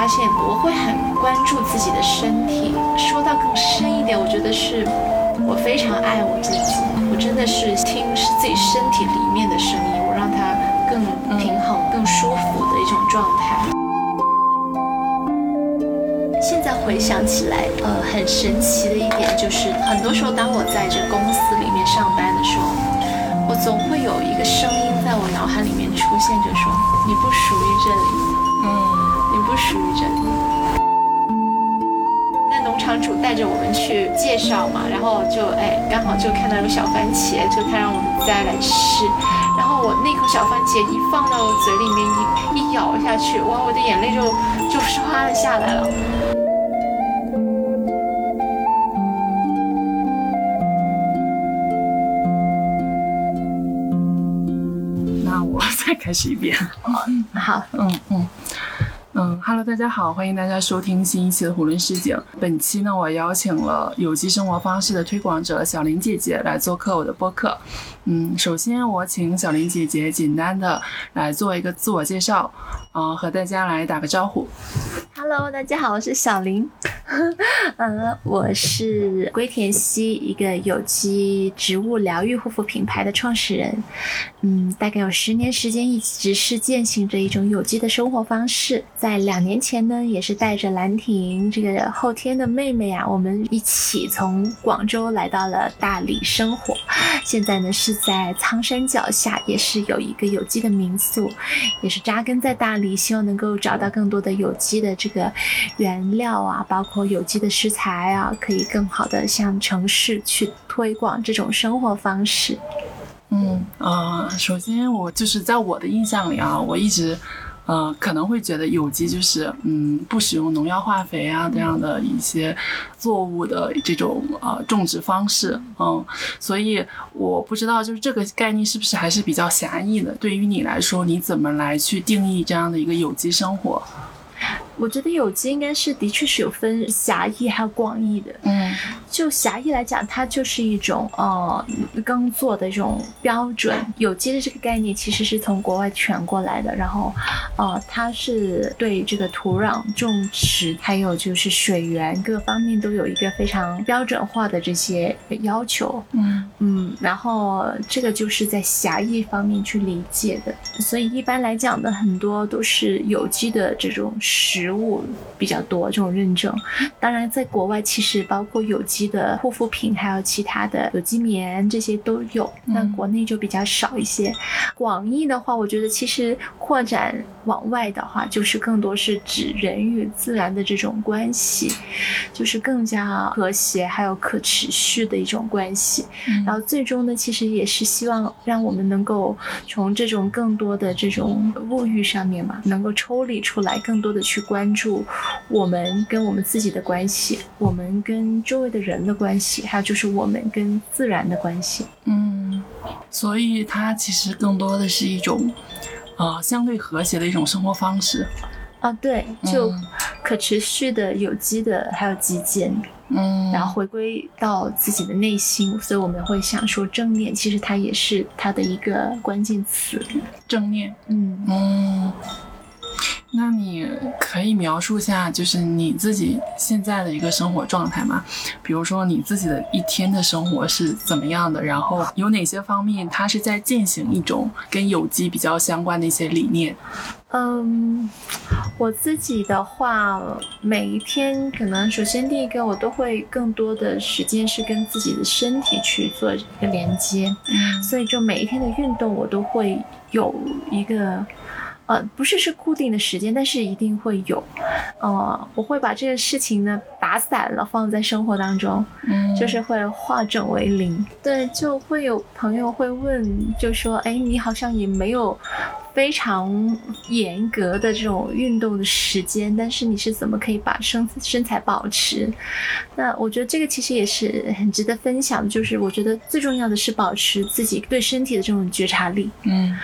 发现我会很关注自己的身体。说到更深一点，我觉得是我非常爱我自己，我真的是听自己身体里面的声音，我让它更平衡、更舒服的一种状态。现在回想起来，呃，很神奇的一点就是，很多时候当我在这公司里面上班的时候，我总会有一个声音在我脑海里面出现，就说你不属于这里，属于这里。那农场主带着我们去介绍嘛，然后就哎，刚好就看到有小番茄，就他让我们摘来吃，然后我那口小番茄一放到我嘴里面一一咬下去，哇，我的眼泪就就唰的下来了。那我 再开始一遍，好，嗯嗯嗯，Hello，大家好，欢迎大家收听新一期的《囫囵市井》。本期呢，我邀请了有机生活方式的推广者小林姐姐来做客我的播客。嗯，首先我请小林姐姐简单的来做一个自我介绍，嗯，和大家来打个招呼。Hello，大家好，我是小林。嗯，我是龟田西一个有机植物疗愈护肤品牌的创始人。嗯，大概有十年时间，一直是践行着一种有机的生活方式。在两年前呢，也是带着兰亭这个后天的妹妹啊，我们一起从广州来到了大理生活。现在呢，是在苍山脚下，也是有一个有机的民宿，也是扎根在大理，希望能够找到更多的有机的这个原料啊，包括有机的食材啊，可以更好的向城市去推广这种生活方式。嗯呃，首先我就是在我的印象里啊，我一直，呃，可能会觉得有机就是嗯不使用农药化肥啊这样的一些作物的这种呃种植方式，嗯，所以我不知道就是这个概念是不是还是比较狭义的。对于你来说，你怎么来去定义这样的一个有机生活？我觉得有机应该是的确是有分狭义还有广义的。嗯，就狭义来讲，它就是一种呃耕作的这种标准。有机的这个概念其实是从国外传过来的，然后呃它是对这个土壤、种植还有就是水源各方面都有一个非常标准化的这些要求。嗯嗯，然后这个就是在狭义方面去理解的。所以一般来讲的很多都是有机的这种食。植物比较多这种认证，当然在国外其实包括有机的护肤品，还有其他的有机棉这些都有，那国内就比较少一些。广义的话，我觉得其实扩展往外的话，就是更多是指人与自然的这种关系，就是更加和谐还有可持续的一种关系。然后最终呢，其实也是希望让我们能够从这种更多的这种物欲上面嘛，能够抽离出来，更多的去关。关注我们跟我们自己的关系，我们跟周围的人的关系，还有就是我们跟自然的关系。嗯，所以它其实更多的是一种，呃，相对和谐的一种生活方式。啊，对，就可持续的、有机的，还有极简。嗯，然后回归到自己的内心，所以我们会想说正念，其实它也是它的一个关键词。正念，嗯嗯。那你可以描述下，就是你自己现在的一个生活状态吗？比如说你自己的一天的生活是怎么样的？然后有哪些方面它是在践行一种跟有机比较相关的一些理念？嗯，我自己的话，每一天可能首先第一个我都会更多的时间是跟自己的身体去做一个连接，所以就每一天的运动我都会有一个。呃，不是是固定的时间，但是一定会有。呃，我会把这个事情呢打散了放在生活当中，嗯，就是会化整为零。对，就会有朋友会问，就说，哎，你好像也没有。非常严格的这种运动的时间，但是你是怎么可以把身身材保持？那我觉得这个其实也是很值得分享的，就是我觉得最重要的是保持自己对身体的这种觉察力。嗯，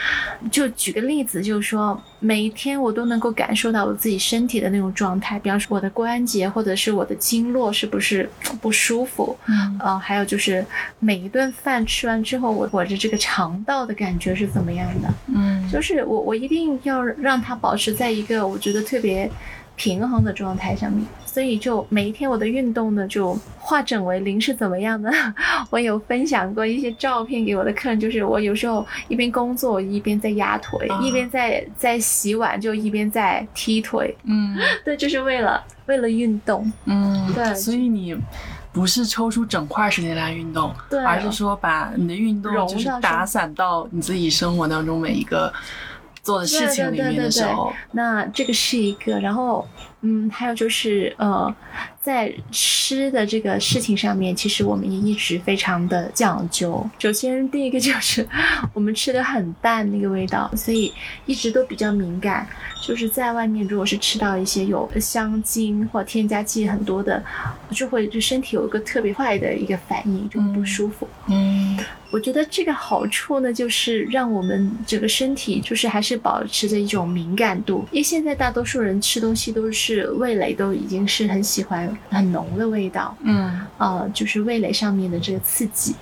就举个例子，就是说每一天我都能够感受到我自己身体的那种状态，比方说我的关节或者是我的经络是不是不舒服？嗯，呃，还有就是每一顿饭吃完之后，我我的这个肠道的感觉是怎么样的？嗯，就是。我我一定要让它保持在一个我觉得特别，平衡的状态上面。所以就每一天我的运动呢，就化整为零是怎么样的？我有分享过一些照片给我的客人，就是我有时候一边工作一边在压腿，一边在在洗碗就一边在踢腿。嗯，对，就是为了为了运动。嗯，对。所以你不是抽出整块时间来运动，对，而是说把你的运动就是打散到你自己生活当中每一个做的事情里面的时候。那这个是一个，然后。嗯，还有就是，呃，在吃的这个事情上面，其实我们也一直非常的讲究。首先，第一个就是我们吃的很淡那个味道，所以一直都比较敏感。就是在外面，如果是吃到一些有香精或添加剂很多的，就会就身体有一个特别坏的一个反应，就不舒服。嗯。我觉得这个好处呢，就是让我们整个身体就是还是保持着一种敏感度，因为现在大多数人吃东西都是味蕾都已经是很喜欢很浓的味道，嗯，呃，就是味蕾上面的这个刺激。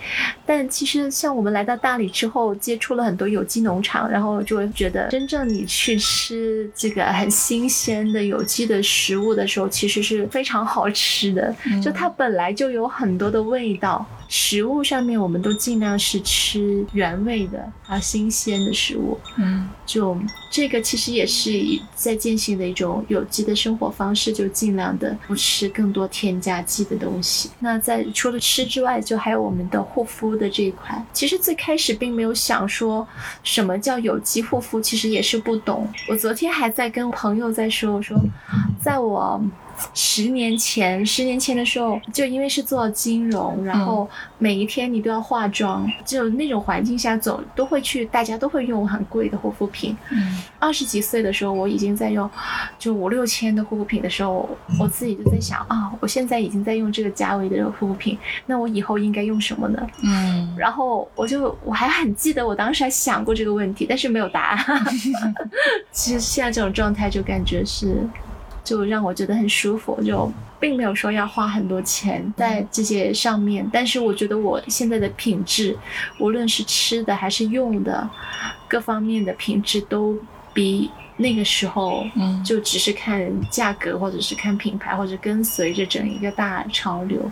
但其实像我们来到大理之后，接触了很多有机农场，然后就会觉得，真正你去吃这个很新鲜的有机的食物的时候，其实是非常好吃的，就它本来就有很多的味道。食物上面，我们都尽量是吃原味的啊，新鲜的食物。嗯，就这个其实也是在践行的一种有机的生活方式，就尽量的不吃更多添加剂的东西。那在除了吃之外，就还有我们的护肤的这一块。其实最开始并没有想说什么叫有机护肤，其实也是不懂。我昨天还在跟朋友在说，我说在我。十年前，十年前的时候，就因为是做金融，然后每一天你都要化妆，就那种环境下，总都会去，大家都会用很贵的护肤品。嗯，二十几岁的时候，我已经在用，就五六千的护肤品的时候，我自己就在想啊，我现在已经在用这个价位的护肤品，那我以后应该用什么呢？嗯，然后我就我还很记得，我当时还想过这个问题，但是没有答案。其实现在这种状态，就感觉是。就让我觉得很舒服，就并没有说要花很多钱在这些上面，但是我觉得我现在的品质，无论是吃的还是用的，各方面的品质都比那个时候，嗯，就只是看价格或者是看品牌或者跟随着整一个大潮流，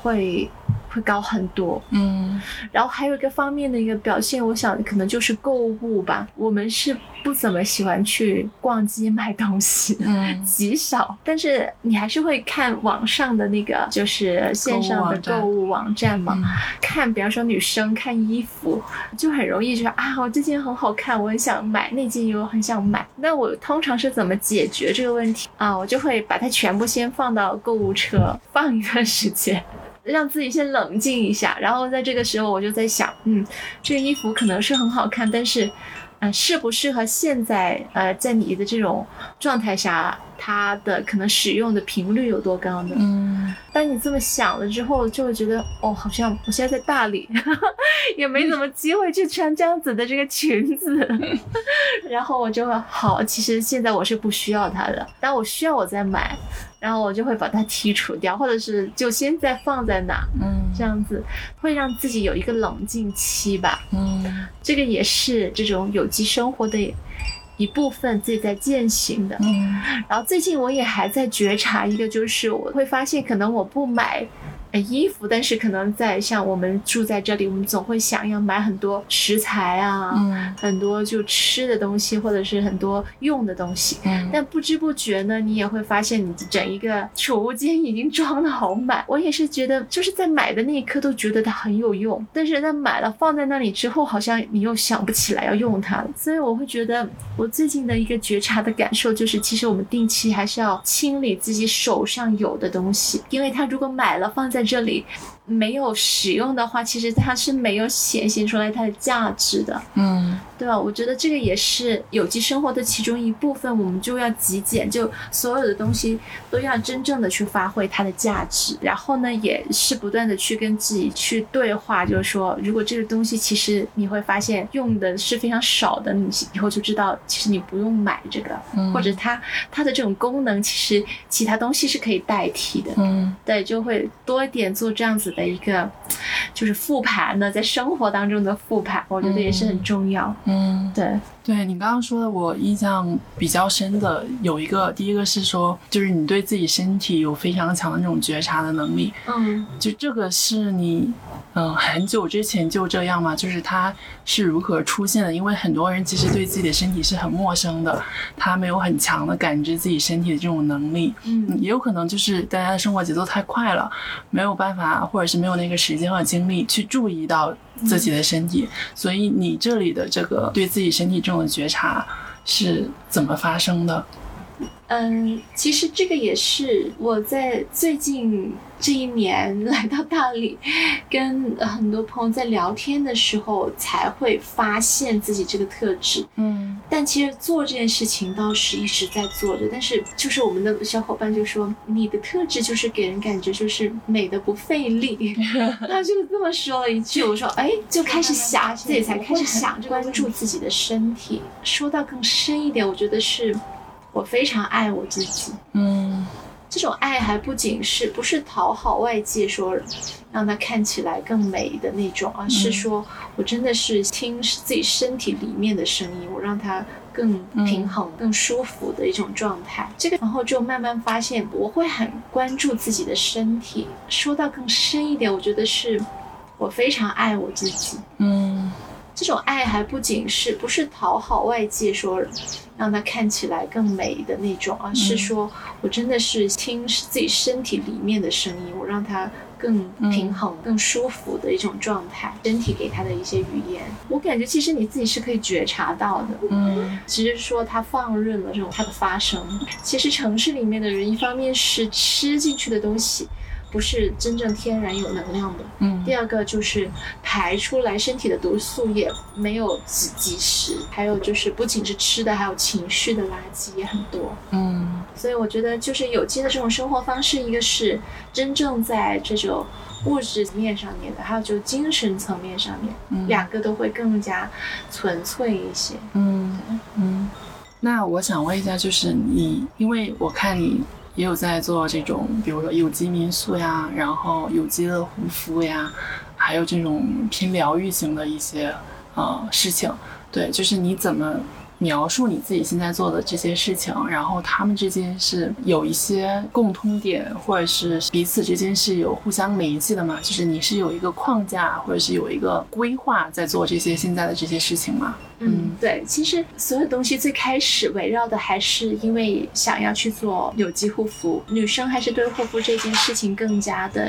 会。会高很多，嗯，然后还有一个方面的一个表现，我想可能就是购物吧。我们是不怎么喜欢去逛街买东西，嗯，极少。但是你还是会看网上的那个，就是线上的购物网站嘛。看，比方说女生看衣服，就很容易就是啊，我这件很好看，我很想买那件，又很想买。那我通常是怎么解决这个问题啊？我就会把它全部先放到购物车，放一段时间。让自己先冷静一下，然后在这个时候，我就在想，嗯，这个衣服可能是很好看，但是，嗯，适不适合现在，呃，在你的这种状态下，它的可能使用的频率有多高呢？嗯，当你这么想了之后，就会觉得，哦，好像我现在在大理，也没怎么机会去穿这样子的这个裙子，然后我就会好，其实现在我是不需要它的，但我需要我再买。然后我就会把它剔除掉，或者是就先再放在那，嗯，这样子会让自己有一个冷静期吧，嗯，这个也是这种有机生活的一部分，自己在践行的，嗯，然后最近我也还在觉察一个，就是我会发现可能我不买。衣服，但是可能在像我们住在这里，我们总会想要买很多食材啊，嗯，很多就吃的东西，或者是很多用的东西，嗯，但不知不觉呢，你也会发现你整一个储物间已经装的好满。我也是觉得，就是在买的那一刻都觉得它很有用，但是在买了放在那里之后，好像你又想不起来要用它了。所以我会觉得，我最近的一个觉察的感受就是，其实我们定期还是要清理自己手上有的东西，因为它如果买了放在。这里。没有使用的话，其实它是没有显现出来它的价值的，嗯，对吧？我觉得这个也是有机生活的其中一部分，我们就要极简，就所有的东西都要真正的去发挥它的价值。然后呢，也是不断的去跟自己去对话，就是说，如果这个东西其实你会发现用的是非常少的，你以后就知道其实你不用买这个，或者它它的这种功能其实其他东西是可以代替的，嗯，对，就会多一点做这样子。子的一个就是复盘呢，在生活当中的复盘，我觉得也是很重要。嗯，对。对你刚刚说的，我印象比较深的有一个，第一个是说，就是你对自己身体有非常强的那种觉察的能力。嗯，就这个是你，嗯，很久之前就这样嘛？就是它是如何出现的？因为很多人其实对自己的身体是很陌生的，他没有很强的感知自己身体的这种能力。嗯，也有可能就是大家的生活节奏太快了，没有办法，或者是没有那个时间和精力去注意到自己的身体。所以你这里的这个对自己身体这种觉察是怎么发生的？嗯，其实这个也是我在最近这一年来到大理，跟很多朋友在聊天的时候才会发现自己这个特质。嗯，但其实做这件事情倒是一直在做着，但是就是我们的小伙伴就说你的特质就是给人感觉就是美的不费力，他就这么说了一句，我说哎，就开始想自己才开始想 关注自己的身体。说到更深一点，我觉得是。我非常爱我自己，嗯，这种爱还不仅是不是讨好外界，说让它看起来更美的那种，而是说我真的是听自己身体里面的声音，我让它更平衡、更舒服的一种状态。这个然后就慢慢发现，我会很关注自己的身体。说到更深一点，我觉得是我非常爱我自己，嗯。这种爱还不仅是不是讨好外界，说让它看起来更美的那种，而是说我真的是听自己身体里面的声音，我让它更平衡、更舒服的一种状态。身体给他的一些语言，我感觉其实你自己是可以觉察到的。嗯，只是说它放任了这种它的发生。其实城市里面的人，一方面是吃进去的东西。不是真正天然有能量的。嗯，第二个就是排出来身体的毒素也没有及及时，还有就是不仅是吃的，还有情绪的垃圾也很多。嗯，所以我觉得就是有机的这种生活方式，一个是真正在这种物质面上面的，还有就精神层面上面，两个都会更加纯粹一些。嗯嗯，那我想问一下，就是你，因为我看你。也有在做这种，比如说有机民宿呀，然后有机的护肤呀，还有这种偏疗愈型的一些呃事情。对，就是你怎么？描述你自己现在做的这些事情，然后他们之间是有一些共通点，或者是彼此之间是有互相联系的嘛？就是你是有一个框架，或者是有一个规划在做这些现在的这些事情吗？嗯，对，其实所有东西最开始围绕的还是因为想要去做有机护肤，女生还是对护肤这件事情更加的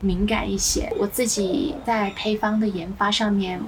敏感一些。我自己在配方的研发上面。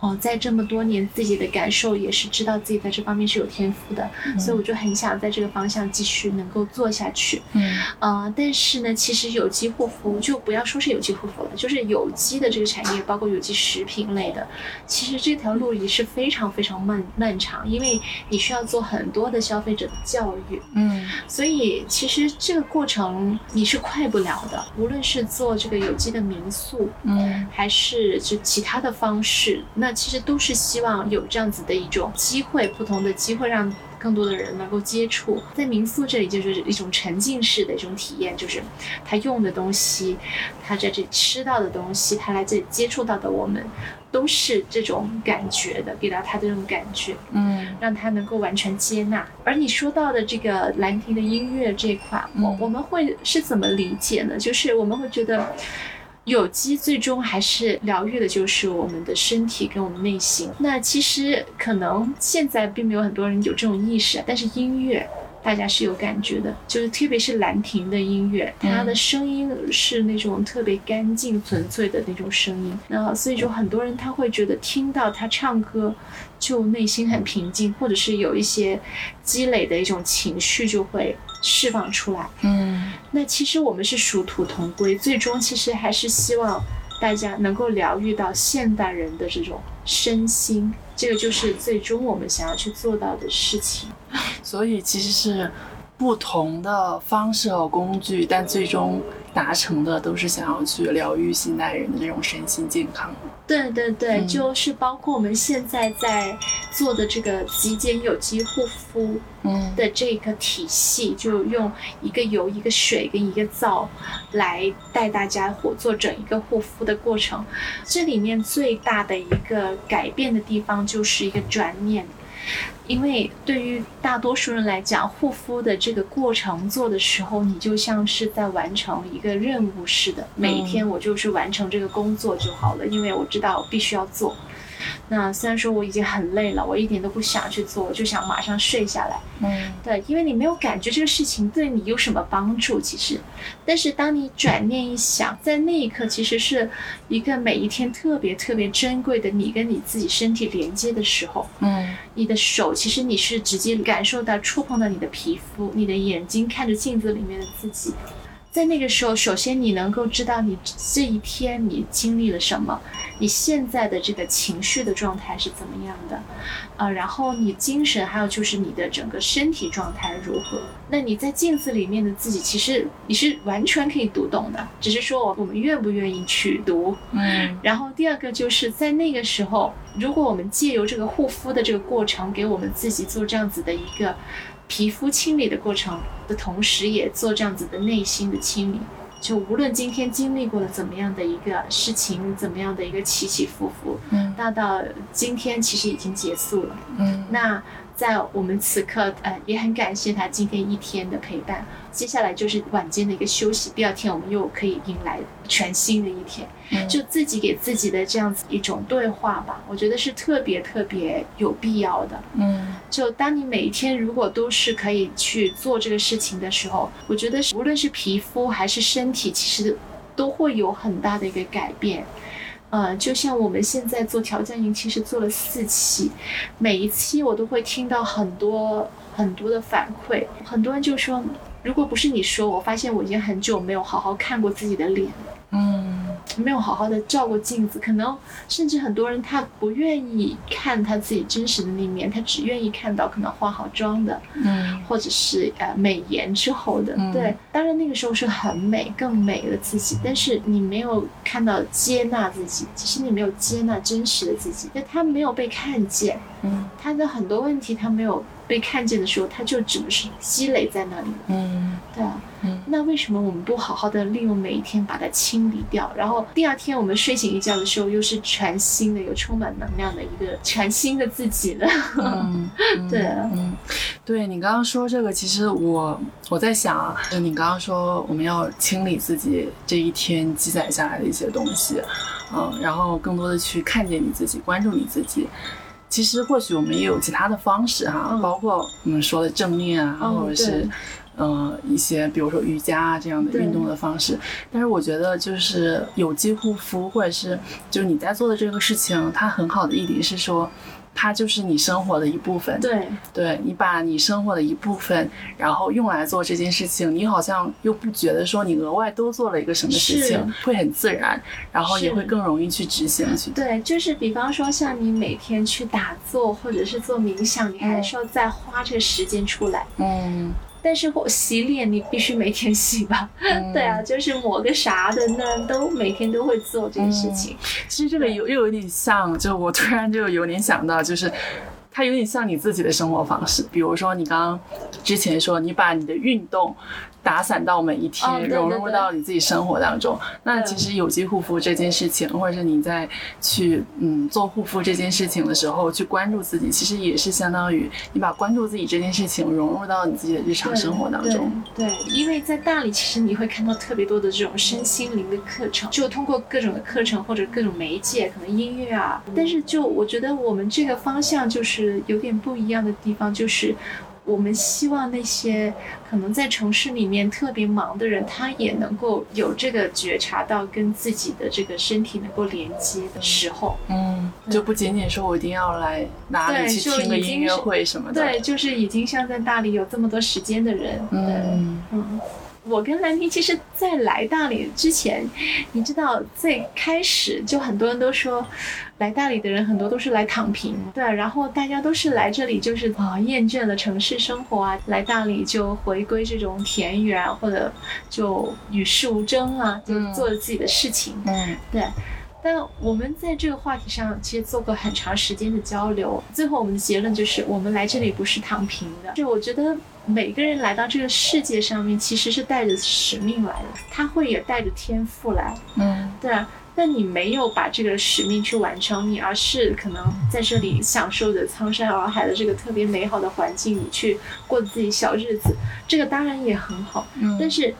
哦，在这么多年，自己的感受也是知道自己在这方面是有天赋的，所以我就很想在这个方向继续能够做下去。嗯，呃，但是呢，其实有机护肤就不要说是有机护肤了，就是有机的这个产业，包括有机食品类的，其实这条路也是非常非常漫漫长，因为你需要做很多的消费者的教育。嗯，所以其实这个过程你是快不了的，无论是做这个有机的民宿，嗯，还是就其他的方式，那。那其实都是希望有这样子的一种机会，不同的机会让更多的人能够接触。在民宿这里就是一种沉浸式的一种体验，就是他用的东西，他在这里吃到的东西，他来这里接触到的我们，都是这种感觉的，给到他的这种感觉，嗯，让他能够完全接纳。而你说到的这个兰亭的音乐这块，我我们会是怎么理解呢？就是我们会觉得。有机最终还是疗愈的，就是我们的身体跟我们内心。那其实可能现在并没有很多人有这种意识，但是音乐大家是有感觉的，就是特别是兰亭的音乐，它的声音是那种特别干净纯粹的那种声音。那所以说很多人他会觉得听到他唱歌，就内心很平静，或者是有一些积累的一种情绪就会。释放出来，嗯，那其实我们是殊途同归，最终其实还是希望大家能够疗愈到现代人的这种身心，这个就是最终我们想要去做到的事情。所以其实是不同的方式和工具，但最终达成的都是想要去疗愈现代人的这种身心健康。对对对，就是包括我们现在在做的这个极简有机护肤的这个体系，就用一个油、一个水跟一个皂来带大家或做整一个护肤的过程。这里面最大的一个改变的地方就是一个转念。因为对于大多数人来讲，护肤的这个过程做的时候，你就像是在完成一个任务似的。每一天我就是完成这个工作就好了，因为我知道我必须要做。那虽然说我已经很累了，我一点都不想去做，我就想马上睡下来。嗯，对，因为你没有感觉这个事情对你有什么帮助，其实。但是当你转念一想，在那一刻，其实是一个每一天特别特别珍贵的你跟你自己身体连接的时候。嗯，你的手其实你是直接感受到触碰到你的皮肤，你的眼睛看着镜子里面的自己。在那个时候，首先你能够知道你这一天你经历了什么，你现在的这个情绪的状态是怎么样的，呃，然后你精神还有就是你的整个身体状态如何？那你在镜子里面的自己，其实你是完全可以读懂的，只是说我们愿不愿意去读。嗯。然后第二个就是在那个时候，如果我们借由这个护肤的这个过程，给我们自己做这样子的一个。皮肤清理的过程的同时，也做这样子的内心的清理。就无论今天经历过了怎么样的一个事情，怎么样的一个起起伏伏，嗯，大到今天其实已经结束了，嗯，那。在我们此刻，呃，也很感谢他今天一天的陪伴。接下来就是晚间的一个休息，第二天我们又可以迎来全新的一天。就自己给自己的这样子一种对话吧，我觉得是特别特别有必要的。嗯，就当你每一天如果都是可以去做这个事情的时候，我觉得无论是皮肤还是身体，其实都会有很大的一个改变。呃，就像我们现在做调教营，其实做了四期，每一期我都会听到很多很多的反馈，很多人就说，如果不是你说，我发现我已经很久没有好好看过自己的脸。嗯。没有好好的照过镜子，可能甚至很多人他不愿意看他自己真实的那面，他只愿意看到可能化好妆的，嗯，或者是呃美颜之后的，对，当然那个时候是很美，更美了自己，但是你没有看到接纳自己，其实你没有接纳真实的自己，就他没有被看见，嗯，他的很多问题他没有。被看见的时候，它就只能是积累在那里。嗯，对啊。嗯，那为什么我们不好好的利用每一天把它清理掉？然后第二天我们睡醒一觉的时候，又是全新的、有充满能量的一个全新的自己了。嗯，对啊。嗯，对你刚刚说这个，其实我我在想啊，就你刚刚说我们要清理自己这一天积攒下来的一些东西，嗯，然后更多的去看见你自己，关注你自己。其实或许我们也有其他的方式哈，包括我们说的正念啊，或者是，呃，一些比如说瑜伽啊这样的运动的方式。但是我觉得就是有机护肤，或者是就是你在做的这个事情，它很好的一点是说。它就是你生活的一部分，对，对你把你生活的一部分，然后用来做这件事情，你好像又不觉得说你额外多做了一个什么事情，会很自然，然后也会更容易去执行去。对，就是比方说像你每天去打坐或者是做冥想，你还是要再花这个时间出来，嗯。但是我洗脸你必须每天洗吧？对啊，就是抹个啥的，那都每天都会做这件事情。其实这个有又有点像，就我突然就有点想到，就是它有点像你自己的生活方式。比如说你刚刚之前说你把你的运动。打散到每一天，融入到你自己生活当中。那其实有机护肤这件事情，或者是你在去嗯做护肤这件事情的时候，去关注自己，其实也是相当于你把关注自己这件事情融入到你自己的日常生活当中。对，因为在大理，其实你会看到特别多的这种身心灵的课程，就通过各种的课程或者各种媒介，可能音乐啊。但是就我觉得我们这个方向就是有点不一样的地方，就是。我们希望那些可能在城市里面特别忙的人，他也能够有这个觉察到跟自己的这个身体能够连接的时候。嗯，就不仅仅说我一定要来哪里去听个音乐会什么的。对，就是已经像在大理有这么多时间的人。嗯嗯。我跟兰亭其实，在来大理之前，你知道，最开始就很多人都说，来大理的人很多都是来躺平，对，然后大家都是来这里就是啊，厌倦了城市生活啊，来大理就回归这种田园，或者就与世无争啊，就做自己的事情，嗯，对。但我们在这个话题上其实做过很长时间的交流，最后我们的结论就是，我们来这里不是躺平的。就我觉得每个人来到这个世界上面，其实是带着使命来的，他会也带着天赋来。嗯，对啊。那你没有把这个使命去完成，你而是可能在这里享受着苍山洱海的这个特别美好的环境，你去过自己小日子，这个当然也很好。嗯，但是。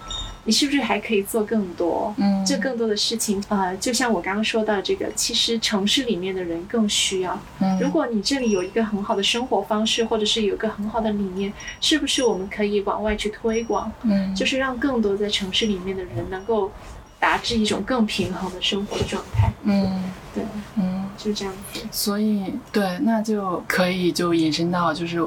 你是不是还可以做更多？嗯，这更多的事情，呃，就像我刚刚说到这个，其实城市里面的人更需要。嗯，如果你这里有一个很好的生活方式，或者是有一个很好的理念，是不是我们可以往外去推广？嗯，就是让更多在城市里面的人能够达至一种更平衡的生活状态。嗯，对，嗯，就这样子。所以，对，那就可以就引申到，就是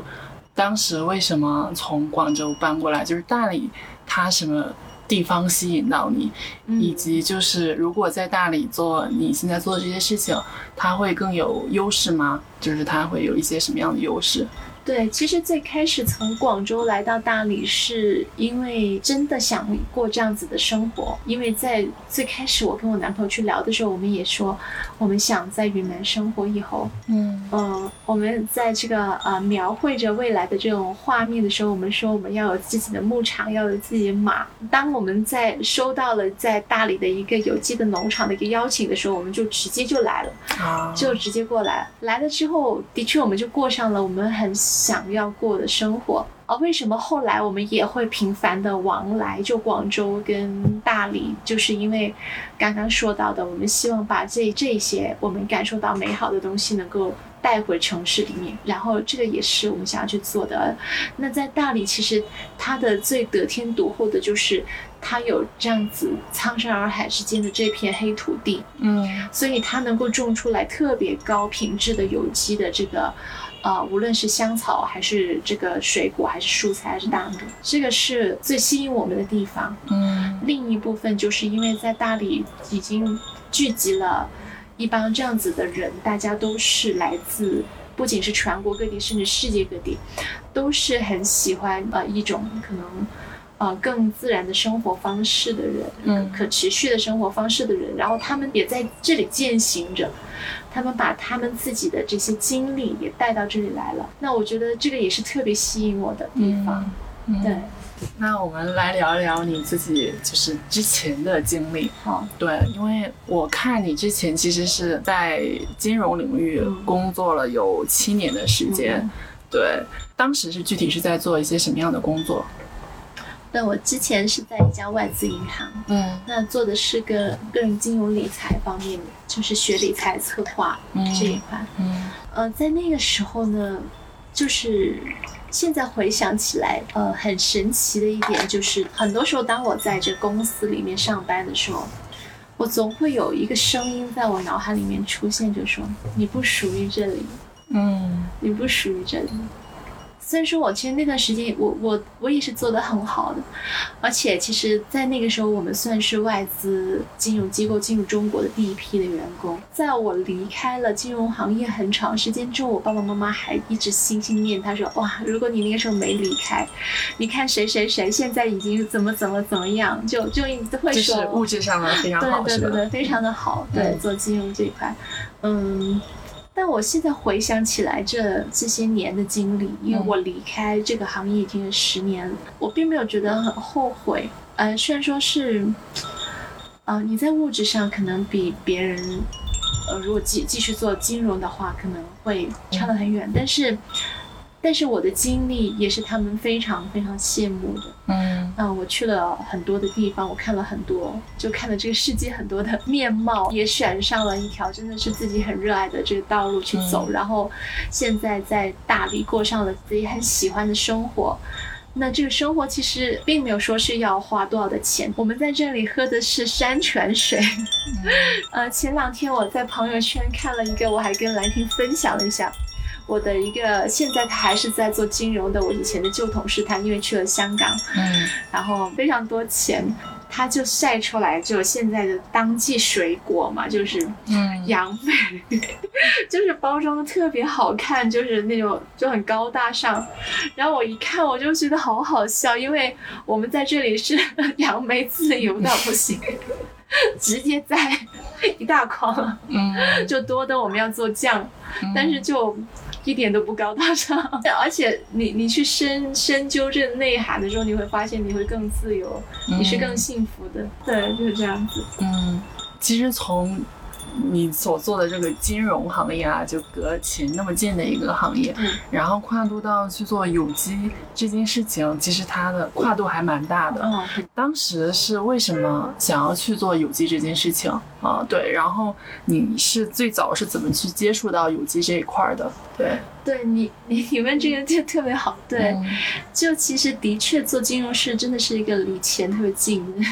当时为什么从广州搬过来，就是大理，它什么？地方吸引到你，以及就是如果在大理做你现在做的这些事情，它会更有优势吗？就是它会有一些什么样的优势？对，其实最开始从广州来到大理，是因为真的想过这样子的生活。因为在最开始我跟我男朋友去聊的时候，我们也说，我们想在云南生活以后，嗯嗯，我们在这个呃描绘着未来的这种画面的时候，我们说我们要有自己的牧场，要有自己的马。当我们在收到了在大理的一个有机的农场的一个邀请的时候，我们就直接就来了，啊，就直接过来。来了之后，的确我们就过上了我们很。想要过的生活，而为什么后来我们也会频繁的往来，就广州跟大理，就是因为刚刚说到的，我们希望把这这些我们感受到美好的东西能够带回城市里面，然后这个也是我们想要去做的。那在大理，其实它的最得天独厚的就是它有这样子苍山洱海之间的这片黑土地，嗯，所以它能够种出来特别高品质的有机的这个。啊，无论是香草还是这个水果，还是蔬菜，还是大米，这个是最吸引我们的地方。嗯，另一部分就是因为在大理已经聚集了一帮这样子的人，大家都是来自不仅是全国各地，甚至世界各地，都是很喜欢呃一种可能呃更自然的生活方式的人，嗯，可持续的生活方式的人，然后他们也在这里践行着。他们把他们自己的这些经历也带到这里来了，那我觉得这个也是特别吸引我的地方。对，那我们来聊一聊你自己就是之前的经历。好，对，因为我看你之前其实是在金融领域工作了有七年的时间。对，当时是具体是在做一些什么样的工作？对，我之前是在一家外资银行，嗯，那做的是个个人金融理财方面的，就是学理财策划这一块，嗯，呃，在那个时候呢，就是现在回想起来，呃，很神奇的一点就是，很多时候当我在这公司里面上班的时候，我总会有一个声音在我脑海里面出现，就说你不属于这里，嗯，你不属于这里。虽然说，我其实那段时间，我我我也是做的很好的，而且其实，在那个时候，我们算是外资金融机构进入中国的第一批的员工。在我离开了金融行业很长时间之后，我爸爸妈妈还一直心心念，他说：“哇，如果你那个时候没离开，你看谁谁谁现在已经怎么怎么怎么样，就就会说，就是物质上的非常好，对对对对，非常的好，对，做金融这一块，嗯。”但我现在回想起来，这这些年的经历，因为我离开这个行业已经有十年了，我并没有觉得很后悔。呃，虽然说是，呃，你在物质上可能比别人，呃，如果继继续做金融的话，可能会差得很远，但是。但是我的经历也是他们非常非常羡慕的。嗯，啊，我去了很多的地方，我看了很多，就看了这个世界很多的面貌，也选上了一条真的是自己很热爱的这个道路去走。然后现在在大理过上了自己很喜欢的生活。那这个生活其实并没有说是要花多少的钱。我们在这里喝的是山泉水。呃，前两天我在朋友圈看了一个，我还跟兰亭分享了一下。我的一个现在他还是在做金融的，我以前的旧同事，他因为去了香港，嗯，然后非常多钱，他就晒出来，就现在的当季水果嘛，就是嗯。杨梅，就是包装的特别好看，就是那种就很高大上，然后我一看我就觉得好好笑，因为我们在这里是杨梅自由到不行。直接在一大筐，嗯，就多的我们要做酱，但是就一点都不高大上，而且你你去深深究这内涵的时候，你会发现你会更自由，你是更幸福的，对，就是这样子。嗯，其实从。你所做的这个金融行业啊，就隔钱那么近的一个行业，然后跨度到去做有机这件事情，其实它的跨度还蛮大的。嗯，当时是为什么想要去做有机这件事情啊？对，然后你是最早是怎么去接触到有机这一块的？对。对你，你 你问这个就特别好。对，就其实的确做金融是真的是一个离钱特别近的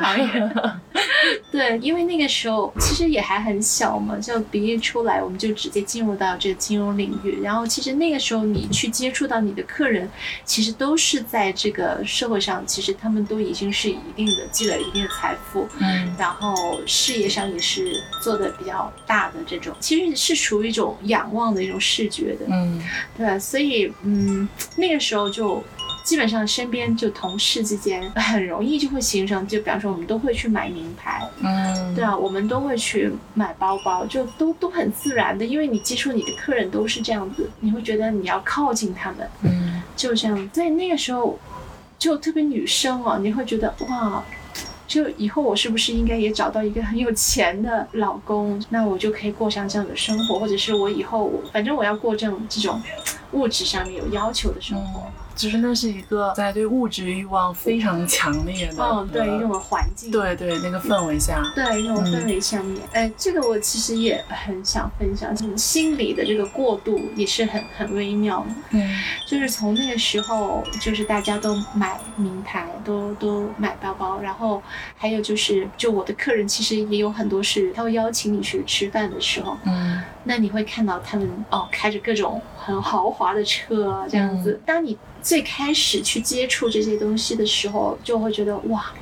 行业。对，因为那个时候其实也还很小嘛，就毕业出来我们就直接进入到这个金融领域。然后其实那个时候你去接触到你的客人，其实都是在这个社会上，其实他们都已经是一定的积累一定的财富，嗯，然后事业上也是做的比较大的这种，其实是属于一种仰望的一种视觉。嗯，对，所以嗯，那个时候就基本上身边就同事之间很容易就会形成，就比方说我们都会去买名牌，嗯，对啊，我们都会去买包包，就都都很自然的，因为你接触你的客人都是这样子，你会觉得你要靠近他们，嗯，就这样，所以那个时候就特别女生哦，你会觉得哇。就以后我是不是应该也找到一个很有钱的老公，那我就可以过上这样的生活，或者是我以后反正我要过这种这种物质上面有要求的生活。就是那是一个在对物质欲望非常强烈的，嗯，对一种环境，对对那个氛围下，对一种氛围下面，哎，这个我其实也很想分享，就是心理的这个过渡也是很很微妙的，嗯，就是从那个时候，就是大家都买名牌，都都买包包，然后还有就是，就我的客人其实也有很多是，他会邀请你去吃饭的时候，嗯，那你会看到他们哦，开着各种很豪华的车这样子，当你。最开始去接触这些东西的时候，就会觉得哇。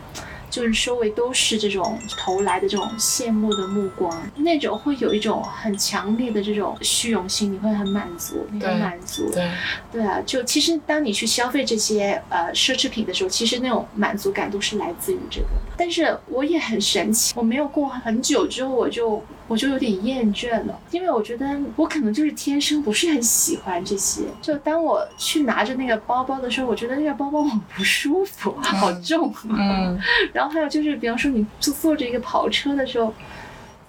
就是周围都是这种投来的这种羡慕的目光，那种会有一种很强烈的这种虚荣心，你会很满足，你很满足。对，对啊，就其实当你去消费这些呃奢侈品的时候，其实那种满足感都是来自于这个。但是我也很神奇，我没有过很久之后，我就我就有点厌倦了，因为我觉得我可能就是天生不是很喜欢这些。就当我去拿着那个包包的时候，我觉得那个包包很不舒服，好重。嗯，然后。然后还有就是，比方说你坐坐着一个跑车的时候，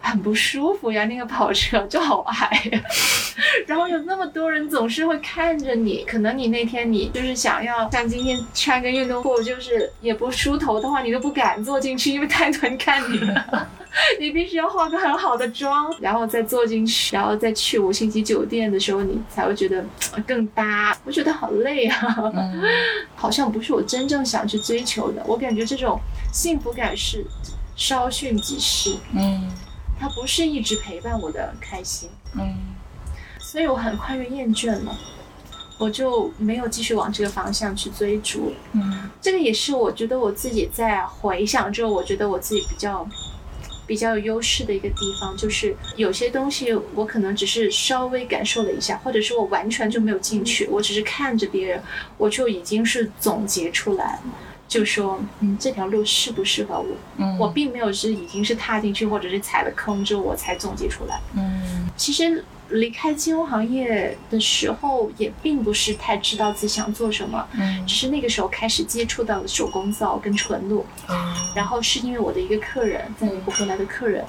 很不舒服呀，那个跑车就好矮呀。然后有那么多人总是会看着你，可能你那天你就是想要像今天穿个运动裤，就是也不梳头的话，你都不敢坐进去，因为太多人看你了。你必须要化个很好的妆，然后再坐进去，然后再去五星级酒店的时候，你才会觉得更搭。我觉得好累啊，好像不是我真正想去追求的。我感觉这种。幸福感是稍瞬即逝，嗯，它不是一直陪伴我的开心，嗯，所以我很快就厌倦了，我就没有继续往这个方向去追逐，嗯，这个也是我觉得我自己在回想之后，我觉得我自己比较比较有优势的一个地方，就是有些东西我可能只是稍微感受了一下，或者是我完全就没有进去，我只是看着别人，我就已经是总结出来。就说，嗯，这条路适不适合我？嗯，我并没有是已经是踏进去，或者是踩了坑之后我才总结出来。嗯，其实离开金融行业的时候，也并不是太知道自己想做什么。嗯，只是那个时候开始接触到了手工皂跟纯露。嗯然后是因为我的一个客人，在美国回来的客人，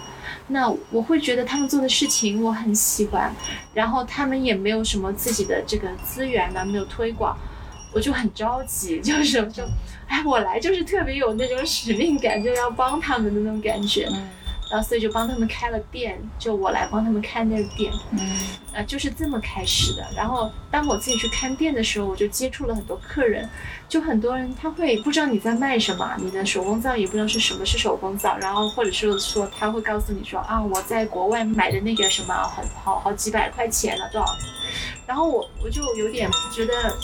那我会觉得他们做的事情我很喜欢，然后他们也没有什么自己的这个资源呢，没有推广。我就很着急，就是就，哎，我来就是特别有那种使命感，就要帮他们的那种感觉，嗯，然后所以就帮他们开了店，就我来帮他们看那个店，嗯，呃，就是这么开始的。然后当我自己去看店的时候，我就接触了很多客人，就很多人他会不知道你在卖什么，你的手工皂也不知道是什么是手工皂，然后或者是说他会告诉你说啊，我在国外买的那个什么很好好几百块钱了多少，然后我我就有点觉得。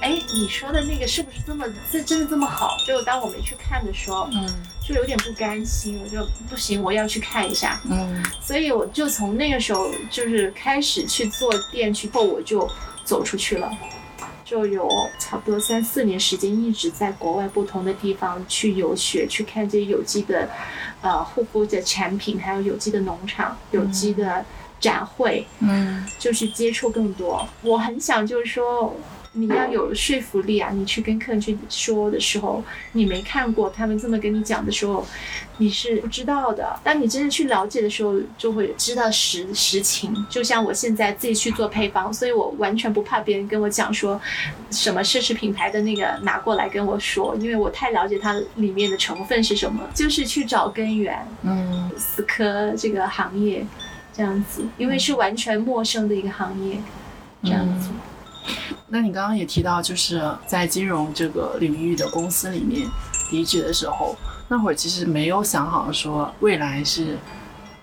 哎，你说的那个是不是这么这真的这么好？就当我没去看的时候，嗯，就有点不甘心，我就不行，我要去看一下，嗯，所以我就从那个时候就是开始去做店去后，我就走出去了。就有差不多三四年时间，一直在国外不同的地方去游学，去看这些有机的，呃，护肤的产品，还有有机的农场、有机的展会，嗯，就是接触更多。我很想就是说。你要有说服力啊！你去跟客人去说的时候，你没看过，他们这么跟你讲的时候，你是不知道的。当你真正去了解的时候，就会知道实实情。就像我现在自己去做配方，所以我完全不怕别人跟我讲说，什么奢侈品牌的那个拿过来跟我说，因为我太了解它里面的成分是什么。就是去找根源，嗯，死磕这个行业，这样子，因为是完全陌生的一个行业，这样子。那你刚刚也提到，就是在金融这个领域的公司里面离职的时候，那会儿其实没有想好说未来是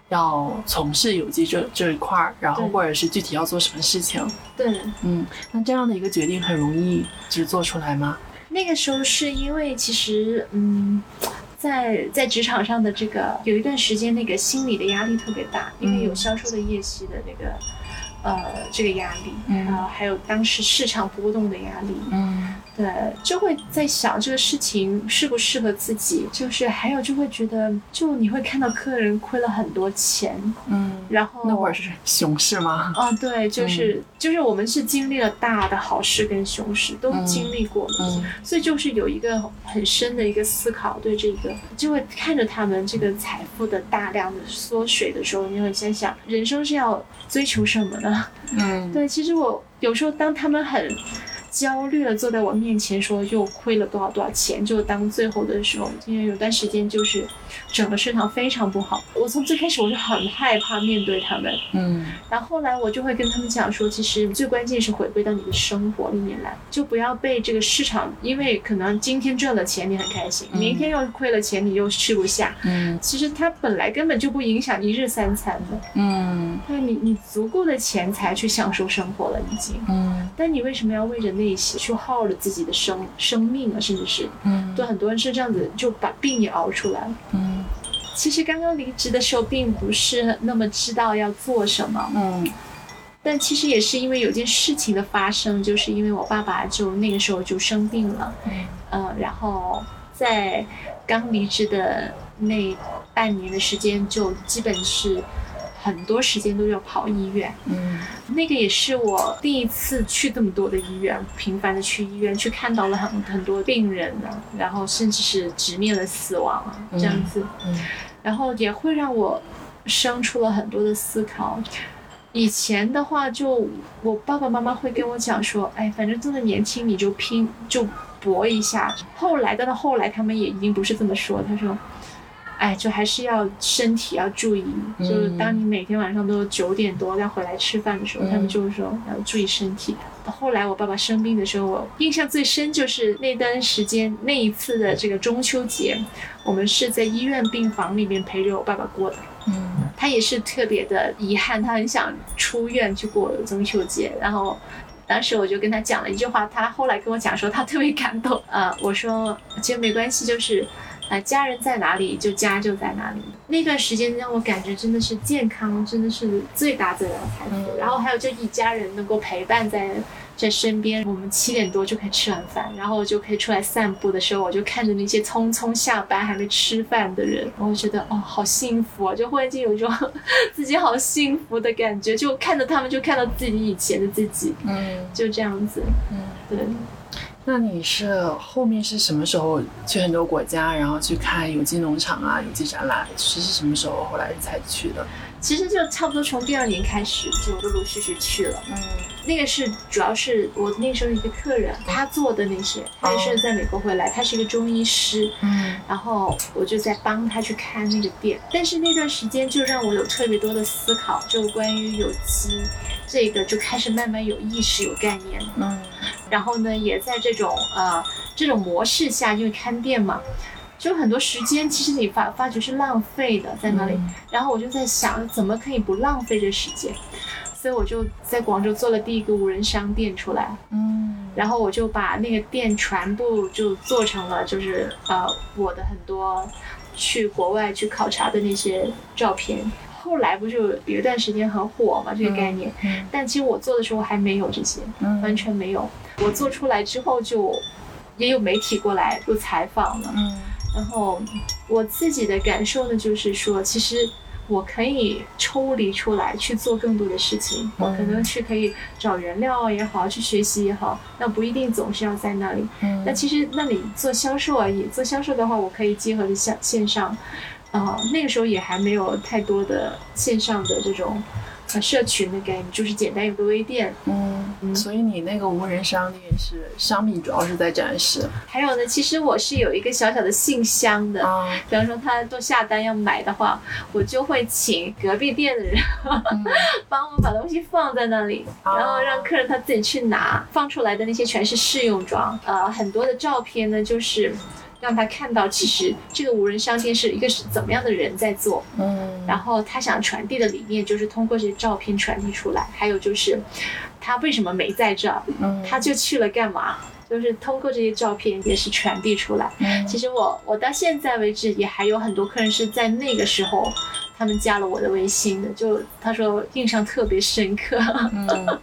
要从事有机这这一块儿，然后或者是具体要做什么事情。对，嗯，那这样的一个决定很容易就做出来吗？那个时候是因为其实，嗯，在在职场上的这个有一段时间，那个心理的压力特别大，因为有销售的业绩的那个。呃，这个压力，嗯，还有当时市场波动的压力，嗯，对，就会在想这个事情适不适合自己，就是还有就会觉得，就你会看到客人亏了很多钱，嗯，然后那会儿是熊市吗？啊，对，就是就是我们是经历了大的好事跟熊市都经历过嗯，所以就是有一个很深的一个思考，对这个就会看着他们这个财富的大量的缩水的时候，你会先想，人生是要追求什么呢？嗯，对，其实我有时候当他们很。焦虑的坐在我面前说又亏了多少多少钱，就当最后的时候，因为有段时间就是整个市场非常不好，我从最开始我就很害怕面对他们，嗯，然后后来我就会跟他们讲说，其实最关键是回归到你的生活里面来，就不要被这个市场，因为可能今天赚了钱你很开心，明天又亏了钱你又吃不下，嗯，其实它本来根本就不影响一日三餐的，嗯，那你你足够的钱财去享受生活了已经，嗯，但你为什么要为着那些去耗了自己的生生命啊，甚至是，嗯，对很多人是这样子，就把病也熬出来了。嗯，其实刚刚离职的时候，并不是那么知道要做什么，嗯，但其实也是因为有件事情的发生，就是因为我爸爸就那个时候就生病了，嗯，呃，然后在刚离职的那半年的时间，就基本是。很多时间都要跑医院，嗯，那个也是我第一次去这么多的医院，频繁的去医院，去看到了很很多病人呢，然后甚至是直面了死亡啊，这样子，嗯，然后也会让我生出了很多的思考。以前的话，就我爸爸妈妈会跟我讲说，哎，反正这么年轻，你就拼就搏一下。后来到后来，他们也已经不是这么说，他说。哎，就还是要身体要注意，就是当你每天晚上都九点多要回来吃饭的时候，他们就是说要注意身体。后来我爸爸生病的时候，我印象最深就是那段时间那一次的这个中秋节，我们是在医院病房里面陪着我爸爸过的。嗯，他也是特别的遗憾，他很想出院去过中秋节。然后当时我就跟他讲了一句话，他后来跟我讲说他特别感动。呃，我说其实没关系，就是。啊，家人在哪里，就家就在哪里。那段时间让我感觉真的是健康，真的是最大最大的财富。然后还有就一家人能够陪伴在在身边，我们七点多就可以吃完饭，然后就可以出来散步的时候，我就看着那些匆匆下班还没吃饭的人，我就觉得哦，好幸福啊！就忽然间有一种 自己好幸福的感觉，就看着他们，就看到自己以前的自己，嗯，就这样子，嗯，对。那你是后面是什么时候去很多国家，然后去看有机农场啊、有机展览？是是什么时候后来才去的？其实就差不多从第二年开始就陆陆续续去了。嗯，那个是主要是我那时候一个客人他做的那些，他也是在美国回来，他是一个中医师。嗯，然后我就在帮他去看那个店，但是那段时间就让我有特别多的思考，就关于有机这个就开始慢慢有意识、有概念。嗯。然后呢，也在这种呃这种模式下，因为看店嘛，就很多时间其实你发发觉是浪费的在那里。然后我就在想，怎么可以不浪费这时间？所以我就在广州做了第一个无人商店出来。嗯。然后我就把那个店全部就做成了，就是呃我的很多去国外去考察的那些照片。后来不就有一段时间很火嘛，这个概念。但其实我做的时候还没有这些，完全没有。我做出来之后，就也有媒体过来做采访了。嗯，然后我自己的感受呢，就是说，其实。我可以抽离出来去做更多的事情，我可能去可以找原料也好，去学习也好，那不一定总是要在那里。嗯那其实那里做销售而已，做销售的话，我可以结合的线线上，啊，那个时候也还没有太多的线上的这种。社群的概念就是简单有个微店，嗯，所以你那个无人商店是商品主要是在展示。还有呢，其实我是有一个小小的信箱的，比方说他做下单要买的话，我就会请隔壁店的人 帮我把东西放在那里，然后让客人他自己去拿。放出来的那些全是试用装，呃，很多的照片呢就是。让他看到，其实这个无人商店是一个是怎么样的人在做，嗯，然后他想传递的理念就是通过这些照片传递出来，还有就是他为什么没在这儿，嗯，他就去了干嘛，就是通过这些照片也是传递出来。其实我我到现在为止也还有很多客人是在那个时候。他们加了我的微信的，就他说印象特别深刻，嗯，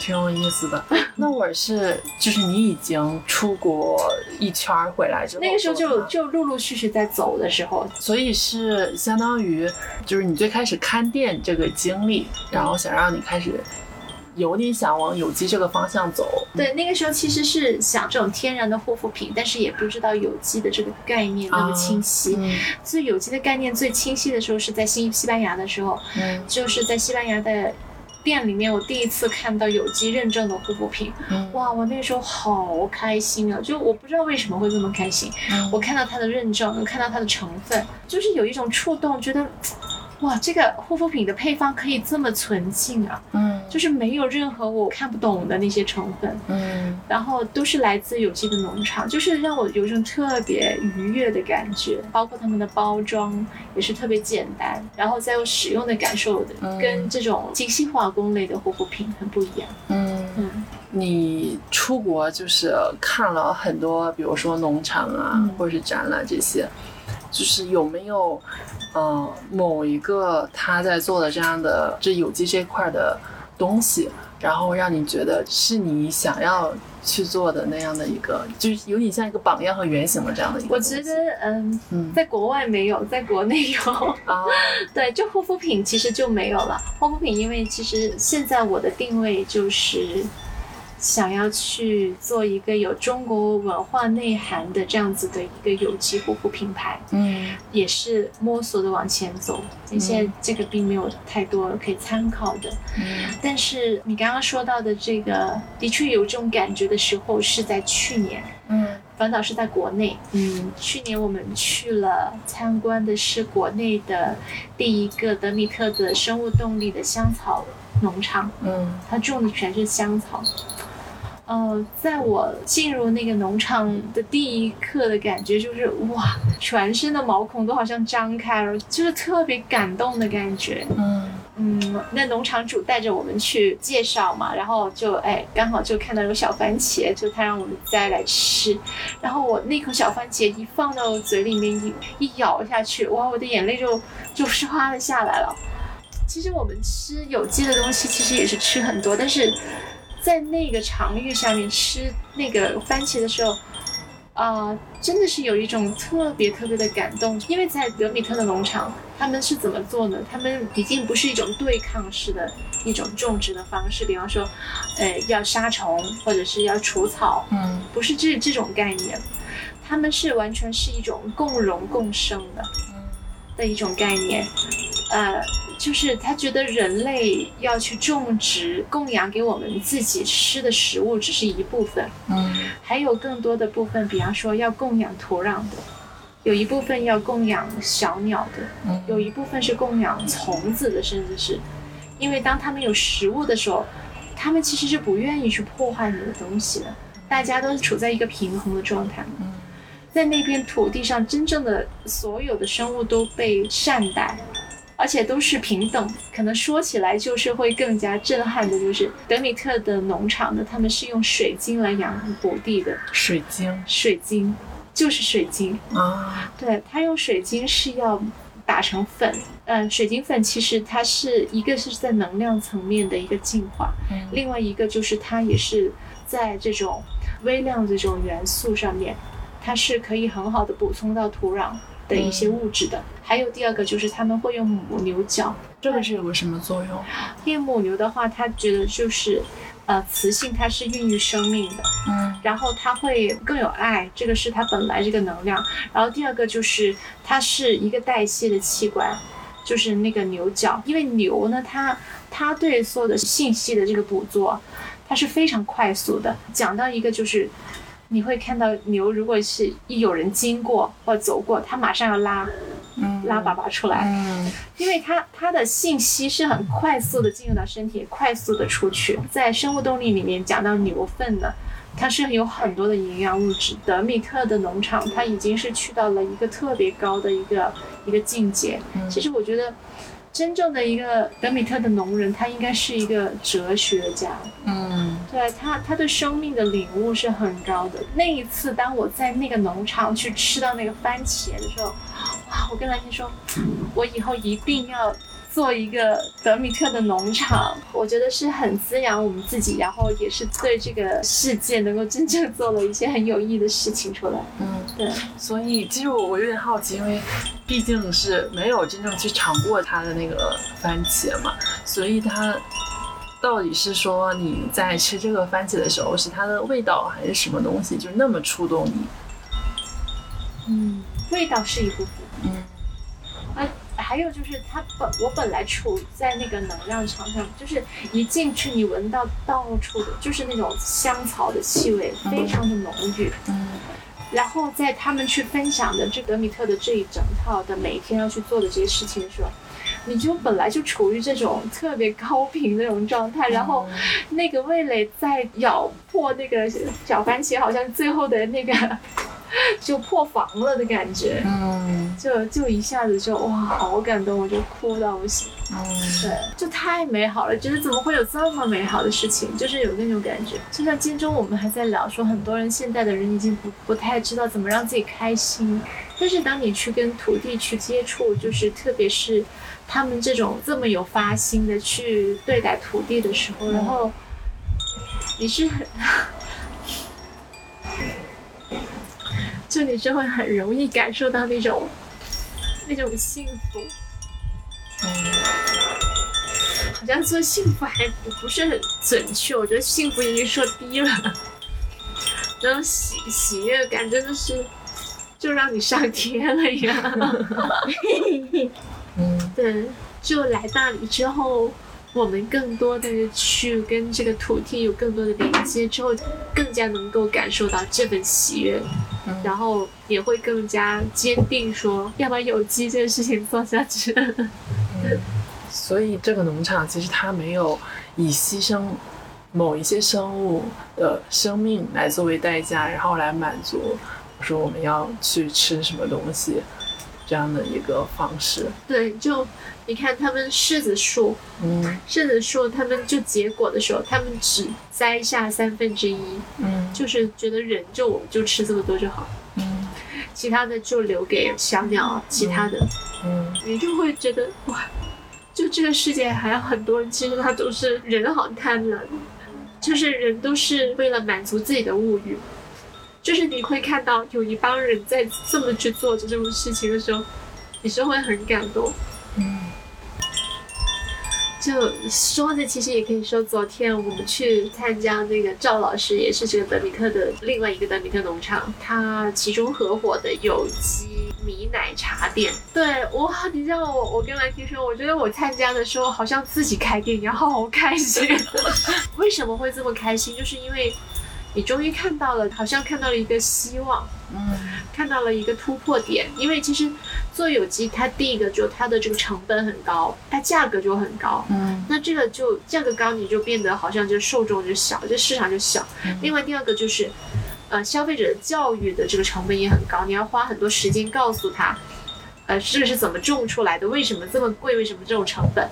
挺有意思的。那会儿是就是你已经出国一圈回来之后，那个时候就就陆陆续续在走的时候，所以是相当于就是你最开始看店这个经历，然后想让你开始。有点想往有机这个方向走。对，那个时候其实是想这种天然的护肤品，但是也不知道有机的这个概念那么清晰。所以有机的概念最清晰的时候是在西西班牙的时候，就是在西班牙的店里面，我第一次看到有机认证的护肤品。哇，我那个时候好开心啊！就我不知道为什么会这么开心。我看到它的认证，看到它的成分，就是有一种触动，觉得。哇，这个护肤品的配方可以这么纯净啊！嗯，就是没有任何我看不懂的那些成分，嗯，然后都是来自有机的农场，就是让我有一种特别愉悦的感觉。包括他们的包装也是特别简单，然后再有使用的感受的，跟这种精细化工类的护肤品很不一样。嗯嗯，你出国就是看了很多，比如说农场啊，或者是展览这些。就是有没有，呃，某一个他在做的这样的这有机这块的东西，然后让你觉得是你想要去做的那样的一个，就是有点像一个榜样和原型的这样的一个。我觉得，嗯，在国外没有，在国内有啊。对，就护肤品其实就没有了。护肤品，因为其实现在我的定位就是。想要去做一个有中国文化内涵的这样子的一个有机护肤品牌，嗯，也是摸索的往前走。现在这个并没有太多可以参考的，嗯，但是你刚刚说到的这个，的确有这种感觉的时候是在去年，嗯，反倒是在国内，嗯，去年我们去了参观的是国内的第一个德米特的生物动力的香草农场，嗯，它种的全是香草。呃，在我进入那个农场的第一刻的感觉就是哇，全身的毛孔都好像张开了，就是特别感动的感觉。嗯嗯，那农场主带着我们去介绍嘛，然后就哎，刚好就看到有小番茄，就他让我们摘来吃。然后我那口小番茄一放到嘴里面一一咬下去，哇，我的眼泪就就唰的下来了。其实我们吃有机的东西，其实也是吃很多，但是。在那个场域下面吃那个番茄的时候，啊，真的是有一种特别特别的感动。因为在德米特的农场，他们是怎么做呢？他们已经不是一种对抗式的一种种植的方式，比方说，呃，要杀虫或者是要除草，嗯，不是这这种概念，他们是完全是一种共荣共生的，的一种概念，呃。就是他觉得人类要去种植、供养给我们自己吃的食物只是一部分，嗯，还有更多的部分，比方说要供养土壤的，有一部分要供养小鸟的，嗯，有一部分是供养虫子的，甚至是，因为当他们有食物的时候，他们其实是不愿意去破坏你的东西的，大家都是处在一个平衡的状态，嗯，在那片土地上，真正的所有的生物都被善待。而且都是平等，可能说起来就是会更加震撼的，就是德米特的农场呢，他们是用水晶来养土地的。水晶，水晶，就是水晶啊。对他用水晶是要打成粉。嗯，水晶粉其实它是一个是在能量层面的一个净化，另外一个就是它也是在这种微量这种元素上面，它是可以很好的补充到土壤的一些物质的。还有第二个就是他们会用母牛角，这个是有个什么作用？因为母牛的话，它觉得就是。呃，雌性它是孕育生命的，嗯，然后它会更有爱，这个是它本来这个能量。然后第二个就是它是一个代谢的器官，就是那个牛角，因为牛呢，它它对所有的信息的这个捕捉，它是非常快速的。讲到一个就是，你会看到牛，如果是一有人经过或走过，它马上要拉。拉粑粑出来，嗯，因为它它的信息是很快速的进入到身体，快速的出去。在生物动力里面讲到牛粪呢，它是有很多的营养物质。德米特的农场，它已经是去到了一个特别高的一个一个境界。其实我觉得。真正的一个德米特的农人，他应该是一个哲学家。嗯，对他，他对生命的领悟是很高的。那一次，当我在那个农场去吃到那个番茄的时候，哇！我跟蓝天说，我以后一定要。做一个德米特的农场，我觉得是很滋养我们自己，然后也是对这个世界能够真正做了一些很有意义的事情出来。嗯，对。所以其实我我有点好奇，因为毕竟是没有真正去尝过它的那个番茄嘛，所以它到底是说你在吃这个番茄的时候是它的味道还是什么东西就那么触动你？嗯，味道是一部分。嗯。还有就是，它本我本来处在那个能量场上，就是一进去你闻到到处的，就是那种香草的气味，非常的浓郁。嗯。然后在他们去分享的这德米特的这一整套的每一天要去做的这些事情的时候，你就本来就处于这种特别高频那种状态，然后那个味蕾在咬破那个小番茄，好像最后的那个。就破防了的感觉，嗯，就就一下子就哇，好感动，我就哭到不行，嗯，对，就太美好了，觉得怎么会有这么美好的事情，就是有那种感觉。就像今中我们还在聊说，很多人现在的人已经不不太知道怎么让自己开心，但是当你去跟土地去接触，就是特别是他们这种这么有发心的去对待土地的时候，然后你是很。就你就会很容易感受到那种那种幸福，嗯，好像说幸福还不不是很准确，我觉得幸福已经说低了，那种喜喜悦感真的是就让你上天了一样，嗯，对，就来大理之后。我们更多的去跟这个土地有更多的连接之后，更加能够感受到这份喜悦，然后也会更加坚定说要把有机这件事情做下去。所以这个农场其实它没有以牺牲某一些生物的生命来作为代价，然后来满足说我们要去吃什么东西这样的一个方式。对，就。你看他们柿子树，嗯，柿子树他们就结果的时候，他们只摘下三分之一，嗯，就是觉得人就我们就吃这么多就好，嗯，其他的就留给小鸟，其他的，嗯，你就会觉得哇，就这个世界还有很多人，其实他都是人好贪婪，就是人都是为了满足自己的物欲，就是你会看到有一帮人在这么去做这种事情的时候，你是会很感动，嗯。就说的其实也可以说，昨天我们去参加那个赵老师，也是这个德米特的另外一个德米特农场，他其中合伙的有机米奶茶店。对，哇，你知道我我跟兰婷说，我觉得我参加的时候好像自己开店一样，好开心。为什么会这么开心？就是因为。你终于看到了，好像看到了一个希望，嗯，看到了一个突破点。因为其实做有机，它第一个就它的这个成本很高，它价格就很高，嗯，那这个就价格高，你就变得好像就受众就小，这市场就小。另外第二个就是，呃，消费者的教育的这个成本也很高，你要花很多时间告诉他，呃，这个是怎么种出来的，为什么这么贵，为什么这种成本。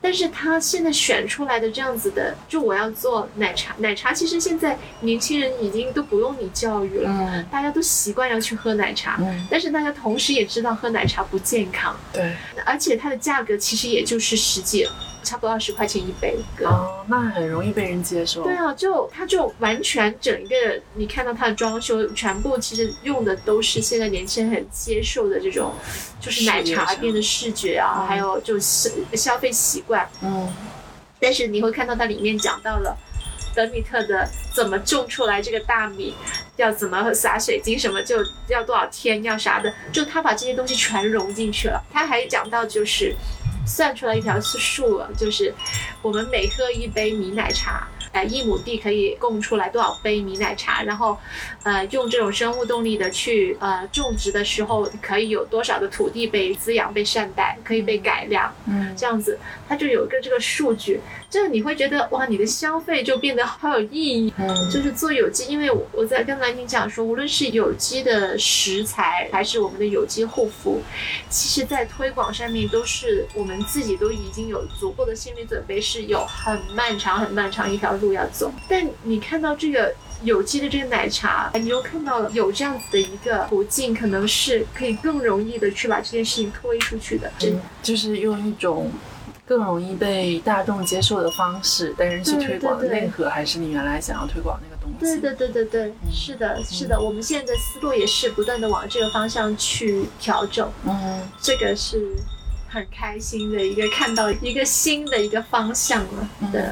但是他现在选出来的这样子的，就我要做奶茶，奶茶其实现在年轻人已经都不用你教育了，嗯，大家都习惯要去喝奶茶，嗯，但是大家同时也知道喝奶茶不健康，对，而且它的价格其实也就是十几。差不多二十块钱一杯，哦，那很容易被人接受。对啊，就它就完全整个，你看到它的装修，全部其实用的都是现在年轻人很接受的这种，就是奶茶店的视觉啊，还有就是消费习惯。嗯，但是你会看到它里面讲到了德米特的怎么种出来这个大米，要怎么撒水晶，什么就要多少天，要啥的，就他把这些东西全融进去了。他还讲到就是。算出来一条数了，就是我们每喝一杯米奶茶。哎，一亩地可以供出来多少杯米奶茶？然后，呃，用这种生物动力的去呃种植的时候，可以有多少的土地被滋养、被善待，可以被改良？嗯，这样子，它就有一个这个数据，就是你会觉得哇，你的消费就变得好有意义。嗯，就是做有机，因为我我在刚才你讲说，无论是有机的食材，还是我们的有机护肤，其实在推广上面都是我们自己都已经有足够的心理准备，是有很漫长、很漫长一条。路要走，但你看到这个有机的这个奶茶，你又看到了有这样子的一个途径，可能是可以更容易的去把这件事情推出去的，嗯，就是用一种更容易被大众接受的方式，但是去推广的内核还是你原来想要推广那个东西。对对对对对，是的，是的，我们现在的思路也是不断的往这个方向去调整。嗯，这个是。很开心的一个看到一个新的一个方向了，对，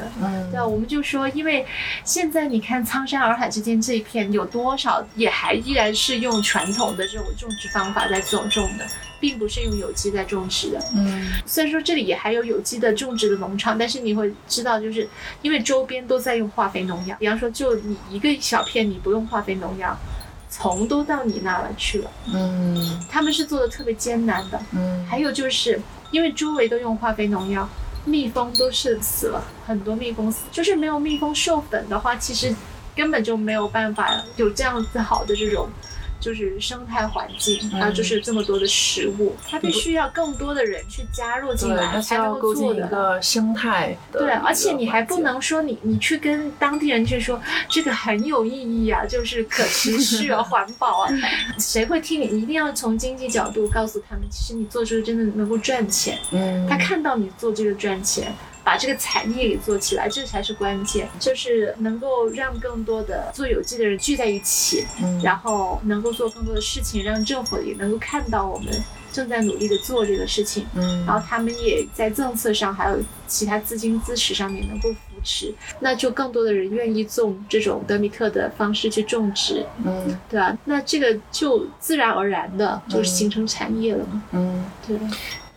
对，我们就说，因为现在你看苍山洱海之间这一片有多少，也还依然是用传统的这种种植方法在种种的，并不是用有机在种植的。嗯，虽然说这里也还有有机的种植的农场，但是你会知道，就是因为周边都在用化肥农药，比方说就你一个小片你不用化肥农药。虫都到你那了去了，嗯，他们是做的特别艰难的，嗯，还有就是因为周围都用化肥农药，蜜蜂都是死了很多，蜜蜂死，就是没有蜜蜂授粉的话，其实根本就没有办法有这样子好的这种。就是生态环境，还有就是这么多的食物，它必须要更多的人去加入进来，才能够做一个生态。对，而且你还不能说你你去跟当地人去说这个很有意义啊，就是可持续啊、环保啊，谁会听你？你一定要从经济角度告诉他们，其实你做这个真的能够赚钱。嗯，他看到你做这个赚钱。把这个产业给做起来，这才是关键，就是能够让更多的做有机的人聚在一起，嗯，然后能够做更多的事情，让政府也能够看到我们正在努力的做这个事情，嗯，然后他们也在政策上还有其他资金支持上面能够扶持，那就更多的人愿意种这种德米特的方式去种植，嗯，对吧？那这个就自然而然的就是形成产业了嘛，嗯，对。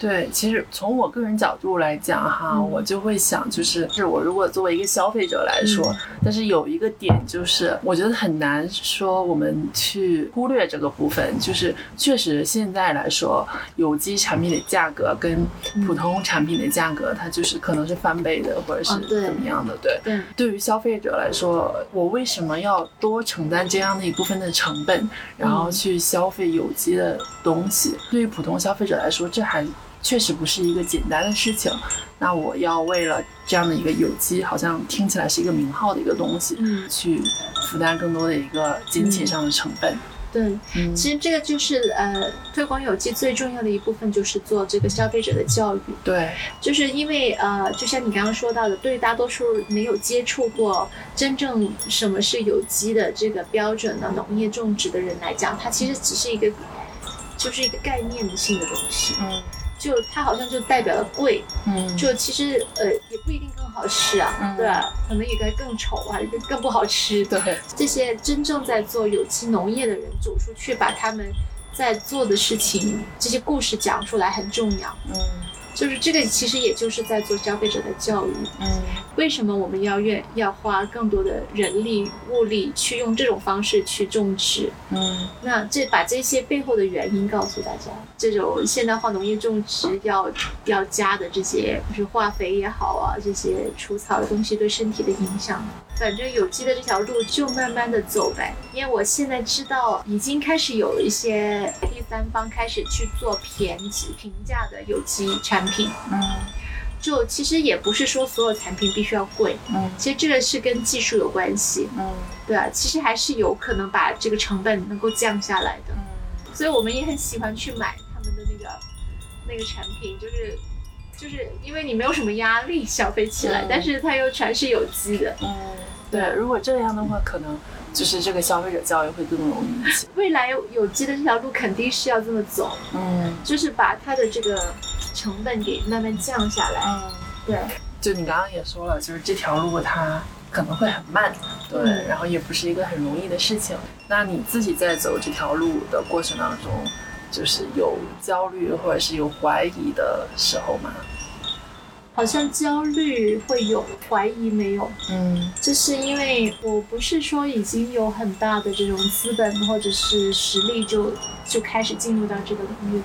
对，其实从我个人角度来讲哈，我就会想，就是是我如果作为一个消费者来说，但是有一个点就是，我觉得很难说我们去忽略这个部分，就是确实现在来说，有机产品的价格跟普通产品的价格，它就是可能是翻倍的，或者是怎么样的。对，对，对于消费者来说，我为什么要多承担这样的一部分的成本，然后去消费有机的东西？对于普通消费者来说，这还。确实不是一个简单的事情，那我要为了这样的一个有机，好像听起来是一个名号的一个东西，嗯，去负担更多的一个金钱上的成本。对，其实这个就是呃，推广有机最重要的一部分就是做这个消费者的教育。对，就是因为呃，就像你刚刚说到的，对于大多数没有接触过真正什么是有机的这个标准的农业种植的人来讲，它其实只是一个，就是一个概念性的东西。嗯。就它好像就代表了贵，嗯，就其实呃也不一定更好吃啊，对吧？可能也该更丑啊，更更不好吃。对，这些真正在做有机农业的人走出去，把他们在做的事情这些故事讲出来很重要。嗯。就是这个，其实也就是在做消费者的教育。嗯，为什么我们要愿要花更多的人力物力去用这种方式去种植？嗯，那这把这些背后的原因告诉大家，这种现代化农业种植要要加的这些，就是化肥也好啊，这些除草的东西对身体的影响。反正有机的这条路就慢慢的走呗，因为我现在知道已经开始有一些第三方开始去做评级评价的有机产品，嗯，就其实也不是说所有产品必须要贵，嗯，其实这个是跟技术有关系，嗯，对啊，其实还是有可能把这个成本能够降下来的，嗯，所以我们也很喜欢去买他们的那个那个产品，就是就是因为你没有什么压力消费起来，但是它又全是有机的，嗯，对，如果这样的话，可能就是这个消费者教育会更容易一些。未来有机的这条路肯定是要这么走，嗯，就是把它的这个。成本给慢慢降下来，嗯，对，就你刚刚也说了，就是这条路它可能会很慢，对，然后也不是一个很容易的事情。那你自己在走这条路的过程当中，就是有焦虑或者是有怀疑的时候吗？好像焦虑会有，怀疑没有。嗯，就是因为我不是说已经有很大的这种资本或者是实力就就开始进入到这个领域，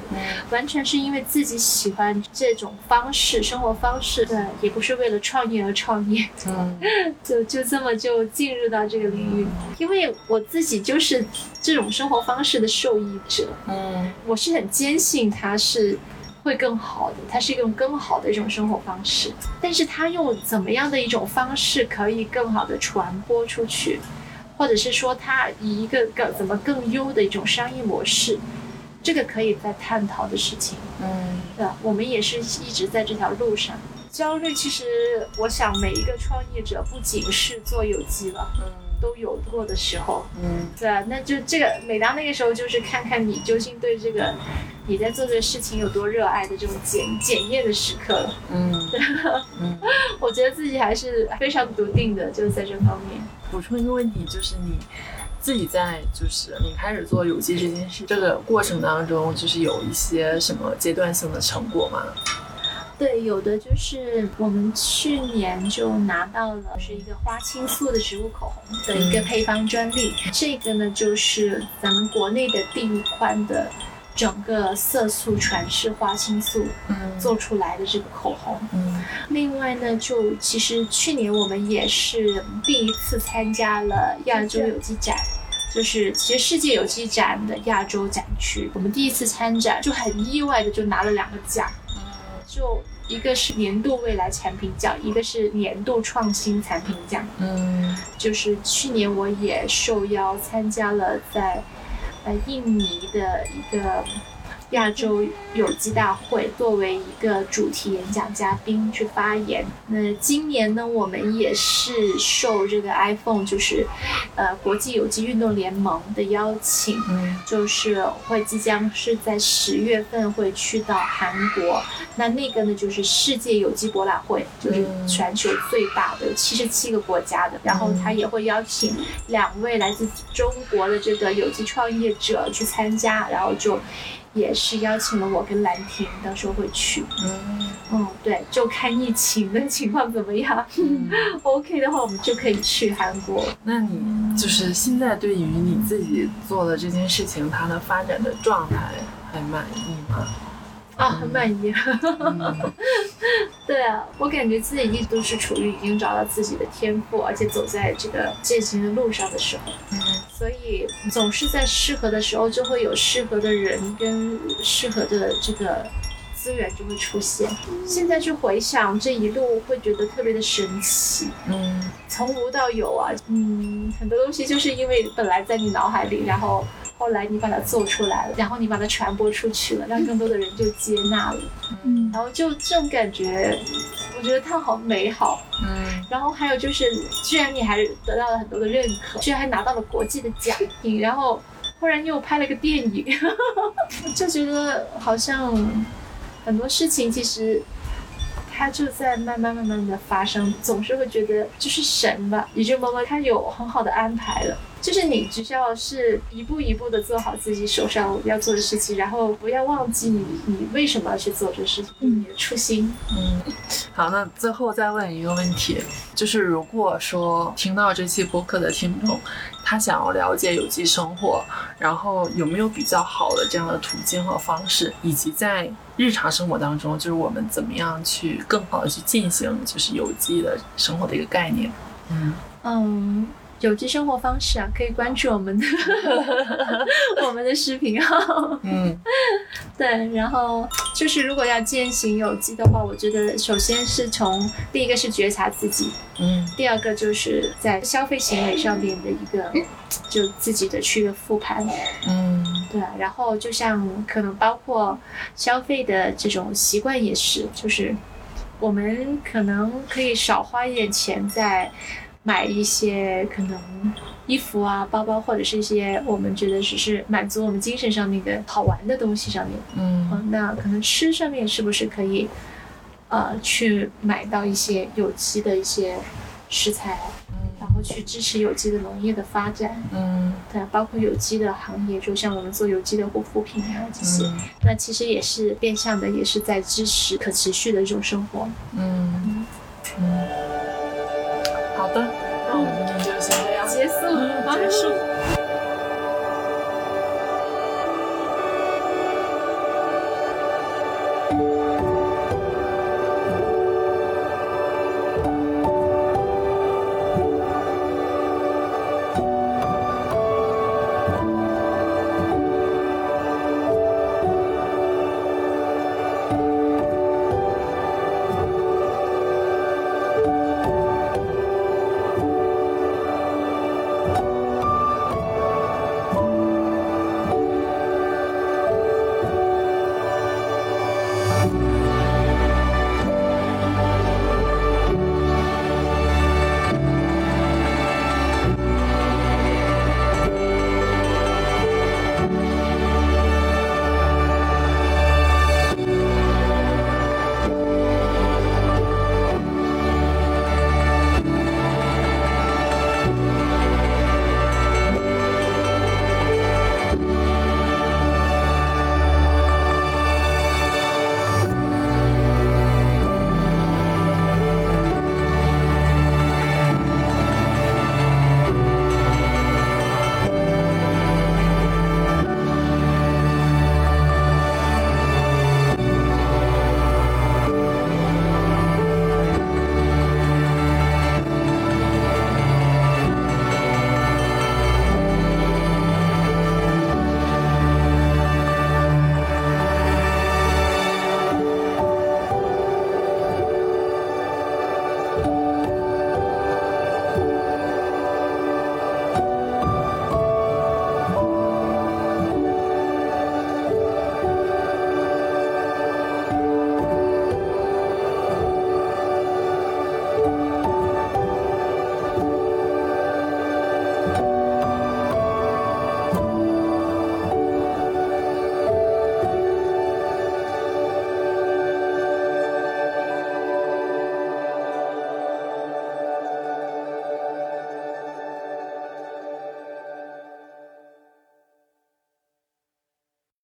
完全是因为自己喜欢这种方式生活方式，对，也不是为了创业而创业，嗯，就就这么就进入到这个领域，因为我自己就是这种生活方式的受益者，嗯，我是很坚信它是。会更好的，它是一种更好的一种生活方式，但是它用怎么样的一种方式可以更好的传播出去，或者是说它以一个更怎么更优的一种商业模式，这个可以再探讨的事情。嗯，对，我们也是一直在这条路上。焦虑其实，我想每一个创业者不仅是做有机了，嗯，都有过的时候。嗯，对啊，那就这个每当那个时候，就是看看你究竟对这个。你在做这个事情有多热爱的这种检检验的时刻，嗯，嗯，我觉得自己还是非常笃定的，就是在这方面。补充一个问题，就是你自己在就是你开始做有机这件事这个过程当中，就是有一些什么阶段性的成果吗？对，有的就是我们去年就拿到了是一个花青素的植物口红的一个配方专利，这个呢就是咱们国内的第一款的。整个色素传世花青素做出来的这个口红。嗯，另外呢，就其实去年我们也是第一次参加了亚洲有机展，就是其实世界有机展的亚洲展区，我们第一次参展就很意外的就拿了两个奖，就一个是年度未来产品奖，一个是年度创新产品奖。嗯，就是去年我也受邀参加了在。呃，印尼的一个亚洲有机大会，作为一个主题演讲嘉宾去发言。那今年呢，我们也是受这个 iPhone，就是呃国际有机运动联盟的邀请，就是会即将是在十月份会去到韩国。那那个呢，就是世界有机博览会，就是全球最大的，七十七个国家的。然后他也会邀请两位来自中国的这个有机创业者去参加，然后就。也是邀请了我跟兰婷，到时候会去。嗯嗯，对，就看疫情的情况怎么样。OK 的话，我们就可以去韩国。那你就是现在对于你自己做的这件事情，它的发展的状态还满意吗？啊，很满意。对啊，我感觉自己一直都是处于已经找到自己的天赋，而且走在这个践行的路上的时候。嗯，所以总是在适合的时候，就会有适合的人跟适合的这个资源就会出现。现在去回想这一路，会觉得特别的神奇。嗯，从无到有啊，嗯，很多东西就是因为本来在你脑海里，然后。后来你把它做出来了，然后你把它传播出去了，让更多的人就接纳了，嗯，然后就这种感觉，我觉得它好美好，嗯，然后还有就是，居然你还得到了很多的认可，居然还拿到了国际的奖品，然后忽然又拍了个电影，就觉得好像很多事情其实它就在慢慢慢慢的发生，总是会觉得就是神吧，宇宙妈妈它有很好的安排了。就是你只需要是一步一步的做好自己手上要做的事情，然后不要忘记你你为什么要去做这事情，你的初心。嗯，好，那最后再问一个问题，就是如果说听到这期播客的听众，他想要了解有机生活，然后有没有比较好的这样的途径和方式，以及在日常生活当中，就是我们怎么样去更好的去进行就是有机的生活的一个概念？嗯嗯。有机生活方式啊，可以关注我们的 我们的视频号。嗯，对，然后就是如果要践行有机的话，我觉得首先是从第一个是觉察自己，嗯，第二个就是在消费行为上面的一个就自己的去复盘，嗯，对，然后就像可能包括消费的这种习惯也是，就是我们可能可以少花一点钱在。买一些可能衣服啊、包包，或者是一些我们觉得只是满足我们精神上面的好玩的东西上面，嗯，那可能吃上面是不是可以，呃，去买到一些有机的一些食材，嗯，然后去支持有机的农业的发展，嗯，对，包括有机的行业，就像我们做有机的护肤品啊这些，那其实也是变相的，也是在支持可持续的这种生活，嗯的，那我们就先这样结束，结束。